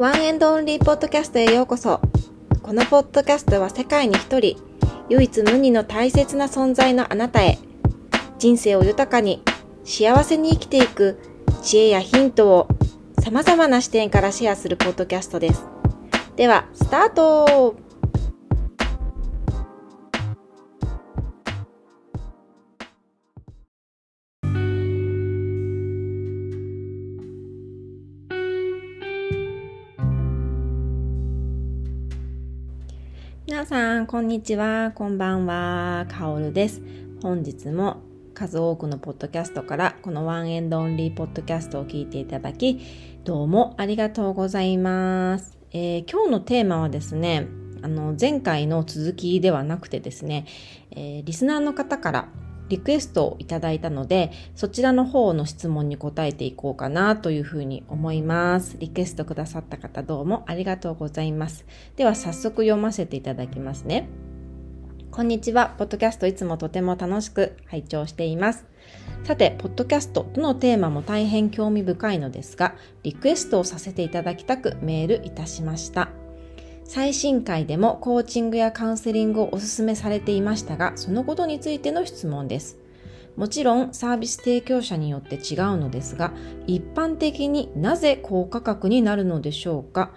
ワンエンドオンリーポッドキャストへようこそ。このポッドキャストは世界に一人、唯一無二の大切な存在のあなたへ、人生を豊かに、幸せに生きていく知恵やヒントを様々な視点からシェアするポッドキャストです。では、スタートさん、こんにちは。こんばんは。かおるです。本日も数多くのポッドキャストからこのワンエンドオンリーポッドキャストを聞いていただき、どうもありがとうございます。えー、今日のテーマはですね、あの、前回の続きではなくてですね、えー、リスナーの方からリクエストをいただいたので、そちらの方の質問に答えていこうかなというふうに思います。リクエストくださった方どうもありがとうございます。では早速読ませていただきますね。こんにちは。ポッドキャストいつもとても楽しく拝聴しています。さて、ポッドキャストとのテーマも大変興味深いのですが、リクエストをさせていただきたくメールいたしました。最新回でもコーチングやカウンセリングをお勧めされていましたが、そのことについての質問です。もちろんサービス提供者によって違うのですが、一般的になぜ高価格になるのでしょうか？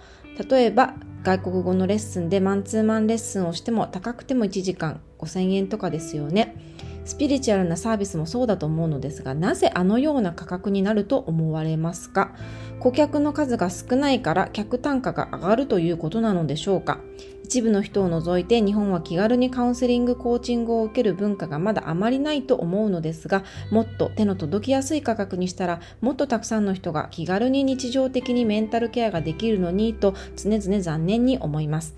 例えば、外国語のレッスンでマンツーマンレッスンをしても高くても1時間5000円とかですよね。スピリチュアルなサービスもそうだと思うのですが、なぜあのような価格になると思われますか？顧客の数が少ないから客単価が上がるということなのでしょうか？一部の人を除いて日本は気軽にカウンセリング、コーチングを受ける文化がまだあまりないと思うのですが、もっと手の届きやすい価格にしたら、もっとたくさんの人が気軽に日常的にメンタルケアができるのにと常々残念に思います。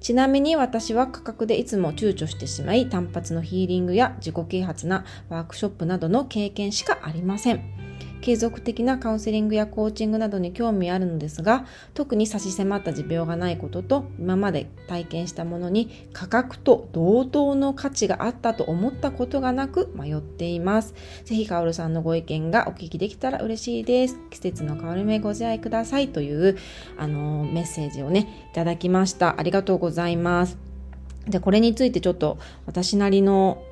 ちなみに私は価格でいつも躊躇してしまい単発のヒーリングや自己啓発なワークショップなどの経験しかありません。継続的なカウンセリングやコーチングなどに興味あるのですが、特に差し迫った持病がないことと、今まで体験したものに価格と同等の価値があったと思ったことがなく迷っています。ぜひ、かおるさんのご意見がお聞きできたら嬉しいです。季節の変わり目ご自愛くださいという、あのメッセージをね、いただきました。ありがとうございます。で、これについてちょっと私なりの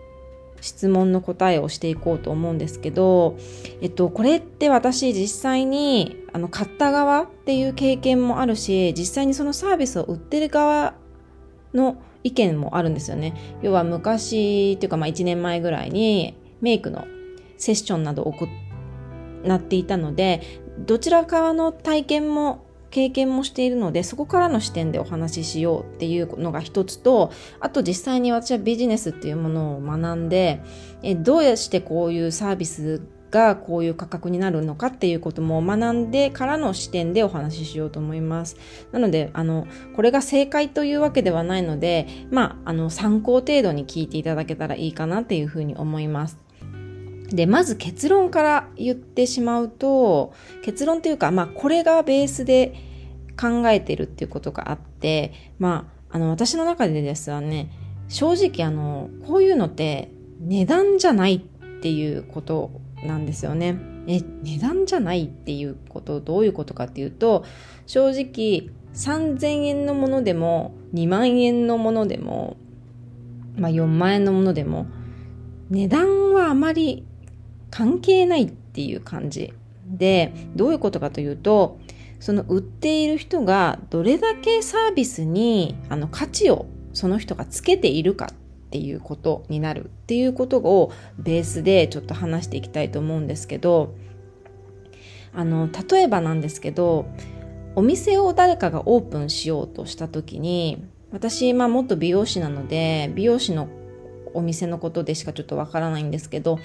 質問の答えをしていこうと思うんですけど、えっと、これって私実際にあの買った側っていう経験もあるし、実際にそのサービスを売ってる側の意見もあるんですよね。要は昔っていうかまあ1年前ぐらいにメイクのセッションなどを行っていたので、どちら側の体験も経験もしているのでそこからの視点でお話ししようっていうのが一つとあと実際に私はビジネスっていうものを学んでえどうしてこういうサービスがこういう価格になるのかっていうことも学んでからの視点でお話ししようと思います。なので、あの、これが正解というわけではないので、まあ、あの、参考程度に聞いていただけたらいいかなっていうふうに思います。で、まず結論から言ってしまうと、結論っていうか、まあ、これがベースで考えてるっていうことがあって、まあ、あの、私の中でですはね、正直あの、こういうのって値段じゃないっていうことなんですよね。え、値段じゃないっていうこと、どういうことかっていうと、正直3000円のものでも、2万円のものでも、まあ4万円のものでも、値段はあまり関係ないっていう感じでどういうことかというとその売っている人がどれだけサービスにあの価値をその人がつけているかっていうことになるっていうことをベースでちょっと話していきたいと思うんですけどあの例えばなんですけどお店を誰かがオープンしようとした時に私、まあ、もっと美容師なので美容師のお店のことでしかちょっとわからないんですけど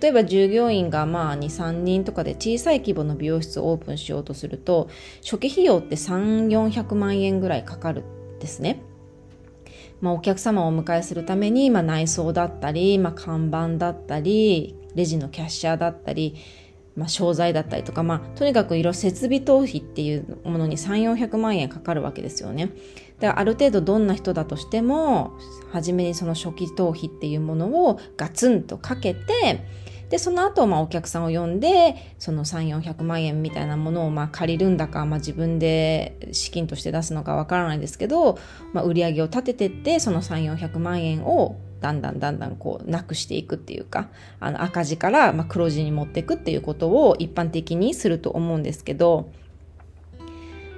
例えば従業員がまあ23人とかで小さい規模の美容室をオープンしようとすると初期費用って3400万円ぐらいかかるんですね。まあ、お客様をお迎えするために、まあ、内装だったり、まあ、看板だったりレジのキャッシャーだったりまあ、商材だったりとか、まあ、とにかくいろ設備投費っていうものに3、400万円かかるわけですよね。だからある程度どんな人だとしても、初めにその初期投費っていうものをガツンとかけて、で、その後、まあ、お客さんを呼んで、その3、400万円みたいなものを、まあ、借りるんだか、まあ、自分で資金として出すのかわからないですけど、まあ、売り上げを立ててって、その3、400万円を、だんだんだんだんこう、なくしていくっていうか、あの、赤字から、まあ、黒字に持っていくっていうことを一般的にすると思うんですけど、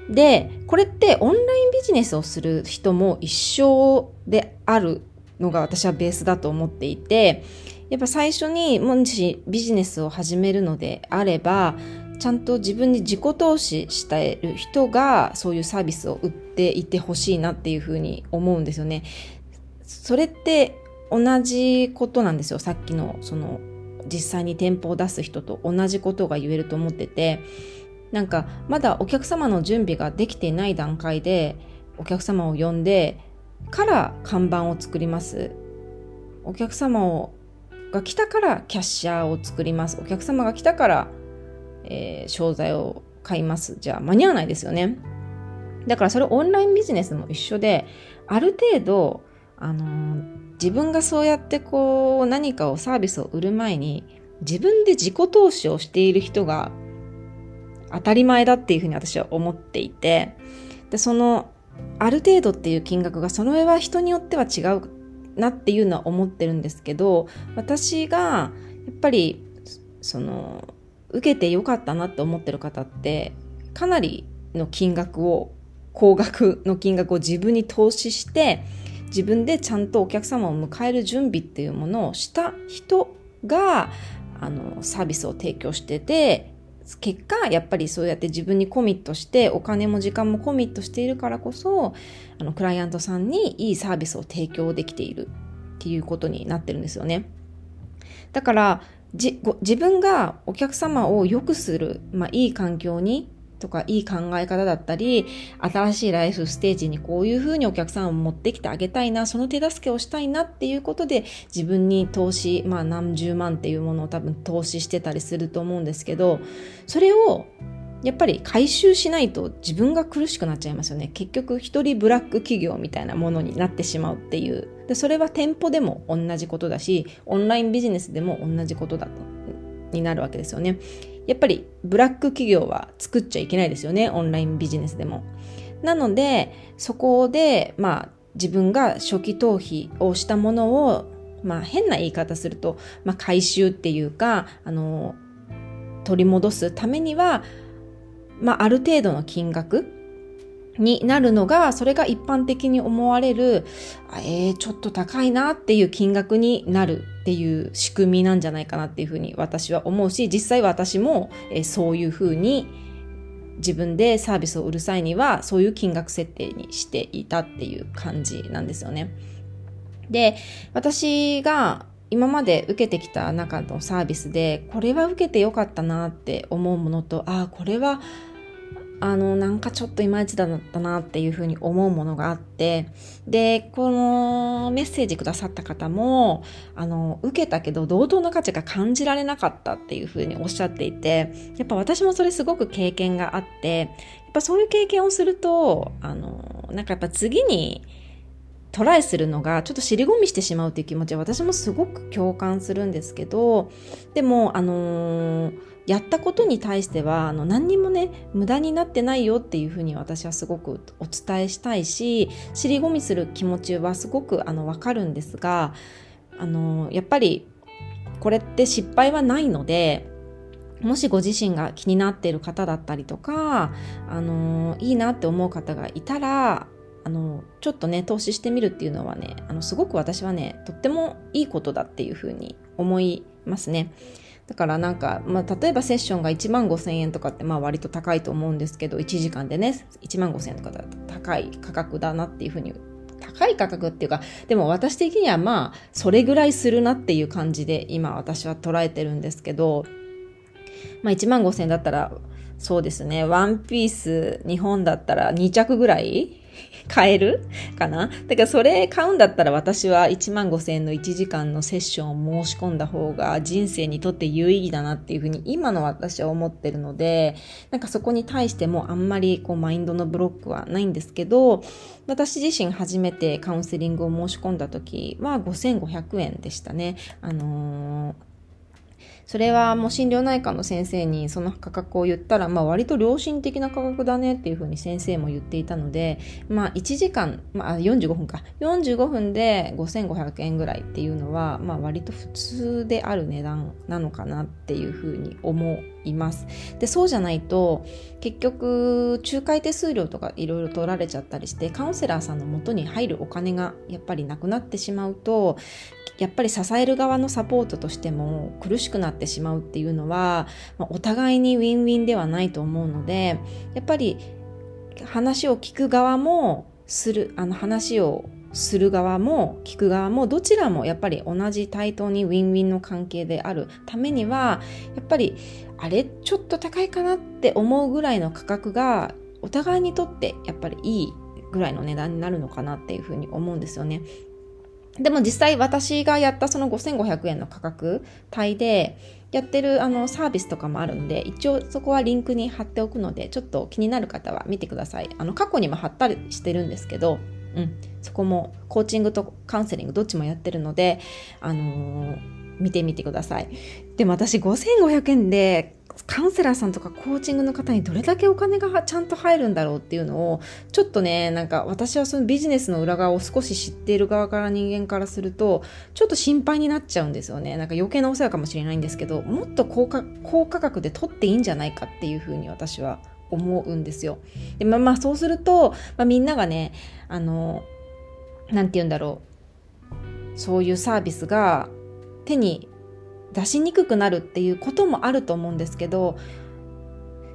で、これってオンラインビジネスをする人も一緒であるのが私はベースだと思っていて、やっぱ最初にもしビジネスを始めるのであれば、ちゃんと自分に自己投資している人がそういうサービスを売っていてほしいなっていうふうに思うんですよね。それって同じことなんですよ。さっきのその実際に店舗を出す人と同じことが言えると思ってて、なんかまだお客様の準備ができていない段階でお客様を呼んでから看板を作ります。お客様をが来たからキャッシャーを作ります。お客様が来たから、えー、商材を買います。じゃあ間に合わないですよね。だからそれオンラインビジネスも一緒で、ある程度、あのー、自分がそうやってこう何かをサービスを売る前に自分で自己投資をしている人が当たり前だっていうふうに私は思っていて、で、そのある程度っていう金額がその上は人によっては違うなっていうのは思ってるんですけど私がやっぱりその受けてよかったなって思ってる方ってかなりの金額を高額の金額を自分に投資して自分でちゃんとお客様を迎える準備っていうものをした人があのサービスを提供してて結果やっぱりそうやって自分にコミットしてお金も時間もコミットしているからこそあのクライアントさんにいいサービスを提供できているっていうことになってるんですよね。だから自分がお客様を良くする、まあ、いい環境にとかいい考え方だったり、新しいライフステージにこういうふうにお客さんを持ってきてあげたいな、その手助けをしたいなっていうことで自分に投資、まあ何十万っていうものを多分投資してたりすると思うんですけど、それをやっぱり回収しないと自分が苦しくなっちゃいますよね。結局一人ブラック企業みたいなものになってしまうっていう。でそれは店舗でも同じことだし、オンラインビジネスでも同じことだと、になるわけですよね。やっぱりブラック企業は作っちゃいけないですよね、オンラインビジネスでも。なので、そこで、まあ、自分が初期投資をしたものを、まあ、変な言い方すると、まあ、回収っていうか、あの、取り戻すためには、まあ、ある程度の金額になるのが、それが一般的に思われる、えー、ちょっと高いなっていう金額になるっていう仕組みなんじゃないかなっていうふうに私は思うし、実際私も、え、そういうふうに自分でサービスを売る際には、そういう金額設定にしていたっていう感じなんですよね。で、私が今まで受けてきた中のサービスで、これは受けてよかったなって思うものと、ああ、これはあの、なんかちょっといまいちだったなっていうふうに思うものがあって、で、このメッセージくださった方も、あの、受けたけど同等の価値が感じられなかったっていうふうにおっしゃっていて、やっぱ私もそれすごく経験があって、やっぱそういう経験をすると、あの、なんかやっぱ次に、トライするのがちょっと尻込みしてしまうっていう気持ちは私もすごく共感するんですけど、でも、あのーやったことに対してはあの何にもね無駄になってないよっていうふうに私はすごくお伝えしたいし尻込みする気持ちはすごくあの分かるんですがあのやっぱりこれって失敗はないのでもしご自身が気になっている方だったりとかあのいいなって思う方がいたらあのちょっとね投資してみるっていうのはねあのすごく私はねとってもいいことだっていうふうに思いますね。だからなんか、まあ、例えばセッションが1万5千円とかってまあ割と高いと思うんですけど、1時間でね、1万5千円とかだと高い価格だなっていうふうに、高い価格っていうか、でも私的にはまあ、それぐらいするなっていう感じで今私は捉えてるんですけど、まあ1万5千円だったら、そうですね、ワンピース日本だったら2着ぐらい買える？かな？だからそれ買うんだったら私は1万5千円の1時間のセッションを申し込んだ方が人生にとって有意義だなっていうふうに今の私は思ってるので、なんかそこに対してもあんまりこうマインドのブロックはないんですけど、私自身初めてカウンセリングを申し込んだ時は5500円でしたね。あのーそれはもう心療内科の先生にその価格を言ったら、まあ割と良心的な価格だねっていうふうに先生も言っていたので、まあ1時間、まあ45分か、45分で5500円ぐらいっていうのは、まあ割と普通である値段なのかなっていうふうに思います。で、そうじゃないと、結局、仲介手数料とかいろいろ取られちゃったりして、カウンセラーさんの元に入るお金がやっぱりなくなってしまうと、やっぱり支える側のサポートとしても苦しくなってしまうっていうのは、まあ、お互いにウィンウィンではないと思うのでやっぱり話を聞く側もするあの話をする側も聞く側もどちらもやっぱり同じ対等にウィンウィンの関係であるためにはやっぱりあれちょっと高いかなって思うぐらいの価格がお互いにとってやっぱりいいぐらいの値段になるのかなっていうふうに思うんですよね。でも実際私がやったその5500円の価格帯でやってるあのサービスとかもあるんで一応そこはリンクに貼っておくのでちょっと気になる方は見てください。あの過去にも貼ったりしてるんですけど、うん、そこもコーチングとカウンセリングどっちもやってるので、あのー、見てみてください。でも私5500円でカウンセラーさんとかコーチングの方にどれだけお金がちゃんと入るんだろうっていうのをちょっとねなんか私はそのビジネスの裏側を少し知っている側から人間からするとちょっと心配になっちゃうんですよねなんか余計なお世話かもしれないんですけどもっと高価高価格で取っていいんじゃないかっていうふうに私は思うんですよ。でまあまあそうすると、まあ、みんながねあのなんて言うんだろうそういうサービスが手に出しにくくなるっていうこともあると思うんですけど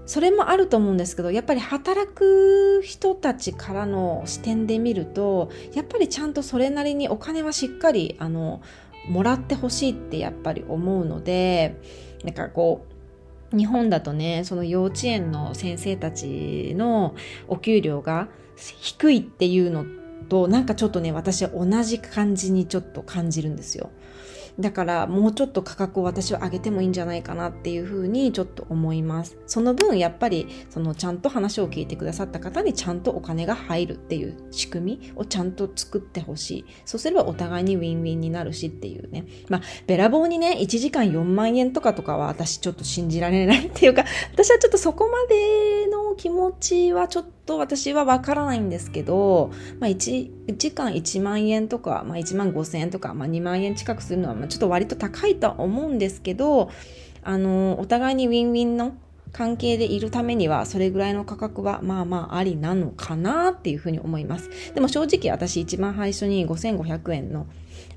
それもあると思うんですけどやっぱり働く人たちからの視点で見るとやっぱりちゃんとそれなりにお金はしっかりあのもらってほしいってやっぱり思うのでなんかこう日本だとねその幼稚園の先生たちのお給料が低いっていうのとなんかちょっとね私は同じ感じにちょっと感じるんですよ。だからもうちょっと価格を私は上げてもいいんじゃないかなっていうふうにちょっと思います。その分やっぱりそのちゃんと話を聞いてくださった方にちゃんとお金が入るっていう仕組みをちゃんと作ってほしい。そうすればお互いにウィンウィンになるしっていうね。まあ、べらぼうにね、1時間4万円とかとかは私ちょっと信じられないっていうか、私はちょっとそこまでの気持ちはちょっと私はわからないんですけど、まあ1、1時間1万円とか、まあ1万5千円とか、まあ2万円近くするのは、ちょっと割と高いとは思うんですけど、あの、お互いにウィンウィンの関係でいるためにはそれぐらいの価格はまあまあありなのかなっていうふうに思います。でも正直私一番最初に5500円の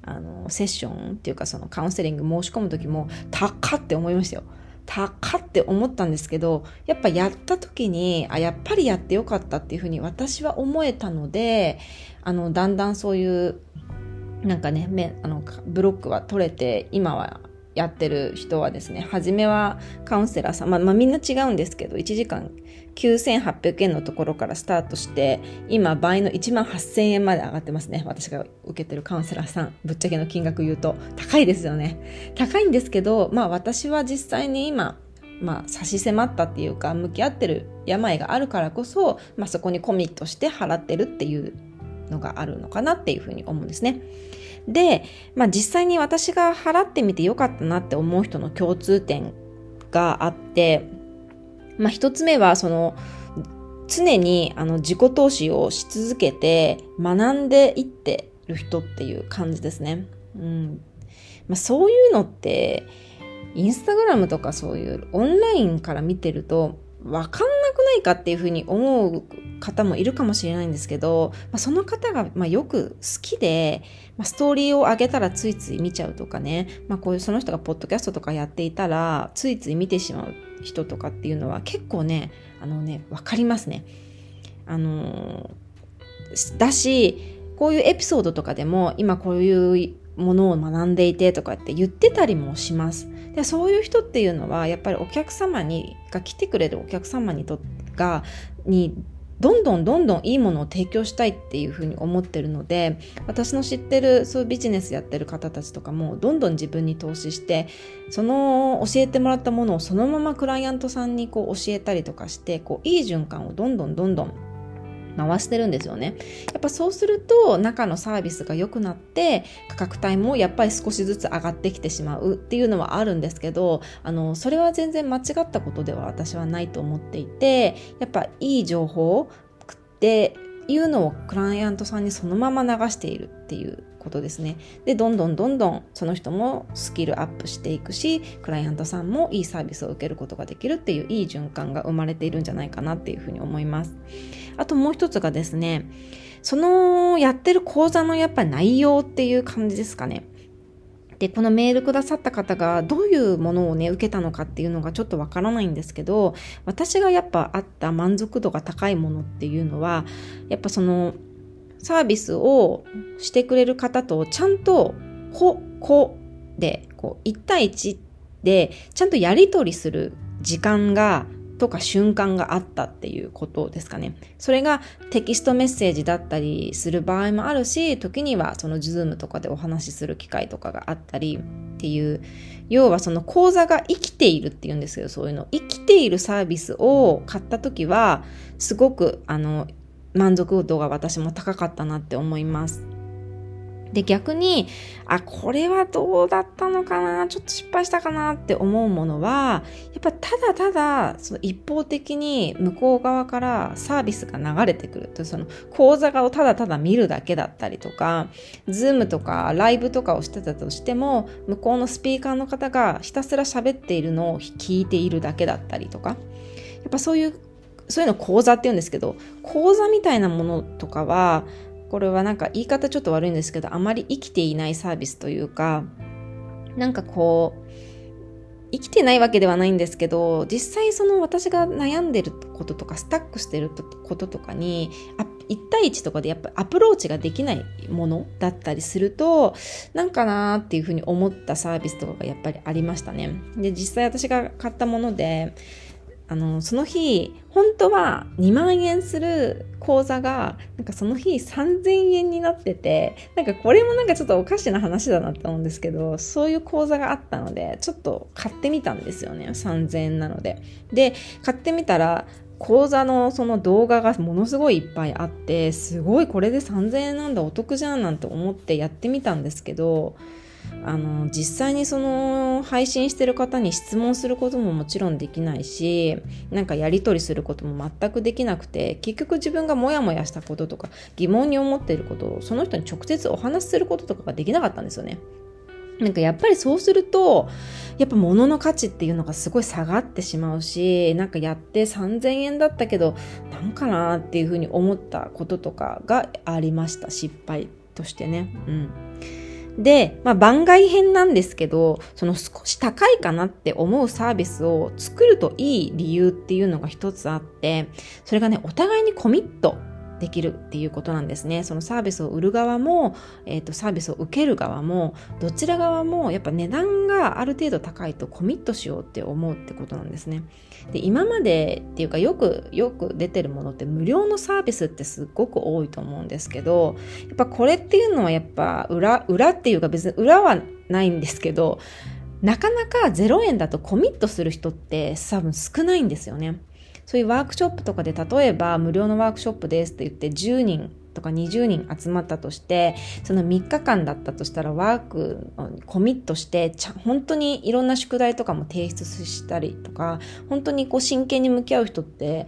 あのセッションっていうかそのカウンセリング申し込む時も高って思いましたよ。高って思ったんですけどやっぱやった時にあやっぱりやってよかったっていうふうに私は思えたのであのだんだんそういうなんかねめあのブロックは取れて今はやってる人はですね初めはカウンセラーさん、まあ、まあ、みんな違うんですけど1時間9800円のところからスタートして今倍の1万8000円まで上がってますね私が受けてるカウンセラーさん。ぶっちゃけの金額言うと高いですよね。高いんですけどまあ私は実際に今まあ、差し迫ったっていうか向き合ってる病があるからこそ、まあ、そこにコミットして払ってるっていうのがあるのかなっていうふうに思うんですね。で、まあ、実際に私が払ってみてよかったなって思う人の共通点があって、まあ、一つ目はその常にあの自己投資をし続けて学んでいってる人っていう感じですね。うんまあ、そういうのってインスタグラムとかそういうオンラインから見てるとわかんなくないかっていうふうに思う方もいるかもしれないんですけど、まあ、その方がまよく好きで、まあ、ストーリーを上げたらついつい見ちゃうとかね、まあ、こういうその人がポッドキャストとかやっていたらついつい見てしまう人とかっていうのは結構ねあのね分かりますね。あのだしこういうエピソードとかでも今こういうものを学んでいてとかって言ってたりもします。でそういう人っていうのはやっぱりお客様にが来てくれるお客様にとがにどんどんどんどんいいものを提供したいっていうふうに思ってるので私の知ってるそういうビジネスやってる方たちとかもどんどん自分に投資してその教えてもらったものをそのままクライアントさんにこう教えたりとかしてこういい循環をどんどんどんどん回してるんですよね。やっぱそうすると中のサービスが良くなって価格帯もやっぱり少しずつ上がってきてしまうっていうのはあるんですけどあのそれは全然間違ったことでは私はないと思っていてやっぱいい情報っていうのをクライアントさんにそのまま流しているっていうことですね。で、どんどんどんどんその人もスキルアップしていくし、クライアントさんもいいサービスを受けることができるっていういい循環が生まれているんじゃないかなっていうふうに思います。あともう一つがですね、そのやってる講座のやっぱ内容っていう感じですかね。で、このメールくださった方がどういうものをね、受けたのかっていうのがちょっとわからないんですけど、私がやっぱあった満足度が高いものっていうのは、やっぱそのサービスをしてくれる方とちゃんとこ、こで、こう、1対1でちゃんとやり取りする時間がとか瞬間があったっていうことですかね。それがテキストメッセージだったりする場合もあるし、時にはその Zoom とかでお話しする機会とかがあったりっていう、要はその講座が生きているっていうんですけど、そういうの。生きているサービスを買った時は、すごくあの、満足度が私も高かったなって思います。で、逆に、あ、これはどうだったのかな、ちょっと失敗したかなって思うものは、やっぱただただ、その一方的に向こう側からサービスが流れてくると、その講座をただただ見るだけだったりとか、ズームとかライブとかをしてたとしても、向こうのスピーカーの方がひたすら喋っているのを聞いているだけだったりとか、やっぱそういうそういうの講座って言うんですけど、講座みたいなものとかは、これはなんか言い方ちょっと悪いんですけど、あまり生きていないサービスというか、なんかこう、生きてないわけではないんですけど、実際その私が悩んでることとか、スタックしてることとかに、1対1とかでやっぱアプローチができないものだったりすると、なんかなーっていうふうに思ったサービスとかがやっぱりありましたね。で、実際私が買ったもので、あの、その日、本当は2万円する講座が、なんかその日3000円になってて、なんかこれもなんかちょっとおかしな話だなって思うんですけど、そういう講座があったので、ちょっと買ってみたんですよね。3000円なので。で、買ってみたら、講座のその動画がものすごいいっぱいあって、すごいこれで3000円なんだお得じゃんなんて思ってやってみたんですけど、あの実際にその配信してる方に質問することももちろんできないしなんかやり取りすることも全くできなくて結局自分がモヤモヤしたこととか疑問に思っていることをその人に直接お話しすることとかができなかったんですよね。なんかやっぱりそうすると、やっぱ物の価値っていうのがすごい下がってしまうし、なんかやって3000円だったけど、なんかなっていうふうに思ったこととかがありました。失敗としてね。うん。で、まあ、番外編なんですけど、その少し高いかなって思うサービスを作るといい理由っていうのが一つあって、それがね、お互いにコミットできるっていうことなんですね。そのサービスを売る側も、えっ、ー、と、サービスを受ける側も、どちら側もやっぱ値段がある程度高いとコミットしようって思うってことなんですね。で、今までっていうかよく、よく出てるものって無料のサービスってすっごく多いと思うんですけど、やっぱこれっていうのはやっぱ裏、裏っていうか別に裏はないんですけど、なかなか0円だとコミットする人って多分少ないんですよね。そういうワークショップとかで例えば無料のワークショップですって言って10人とか20人集まったとしてその3日間だったとしたらワークコミットして本当にいろんな宿題とかも提出したりとか本当にこう真剣に向き合う人って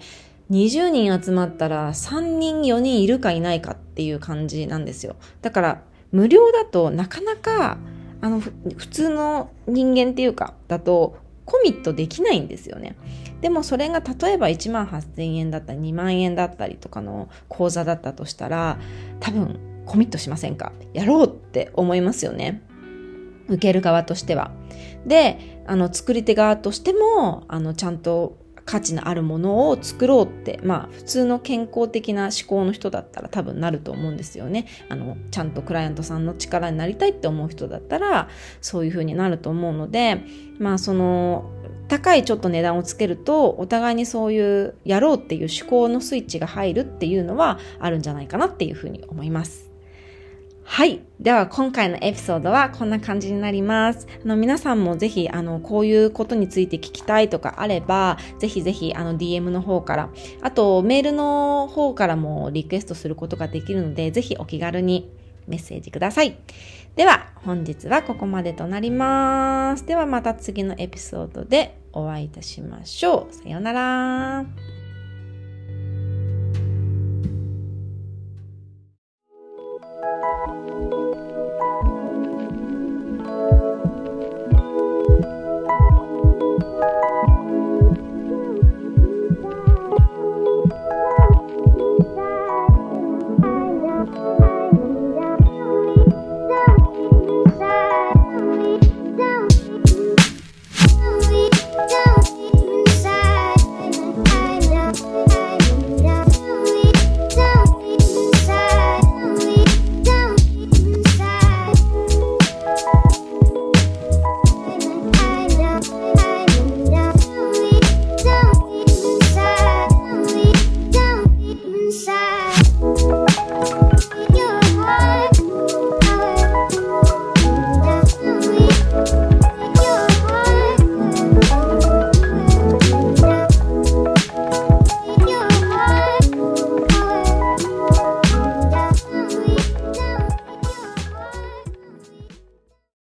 20人集まったら3人4人いるかいないかっていう感じなんですよだから無料だとなかなかあの普通の人間っていうかだとコミットできないんですよね。でもそれが例えば1万8000円だったり2万円だったりとかの講座だったとしたら多分コミットしませんか？やろうって思いますよね。受ける側としては。で、あの作り手側としてもあのちゃんと価値のあるものを作ろうって、まあ普通の健康的な思考の人だったら多分なると思うんですよね。あの、ちゃんとクライアントさんの力になりたいって思う人だったらそういう風になると思うので、まあその高いちょっと値段をつけるとお互いにそういうやろうっていう思考のスイッチが入るっていうのはあるんじゃないかなっていうふうに思います。はい。では、今回のエピソードはこんな感じになります。あの、皆さんもぜひ、あの、こういうことについて聞きたいとかあれば、ぜひぜひ、あの、DM の方から、あと、メールの方からもリクエストすることができるので、ぜひお気軽にメッセージください。では、本日はここまでとなります。では、また次のエピソードでお会いいたしましょう。さようなら。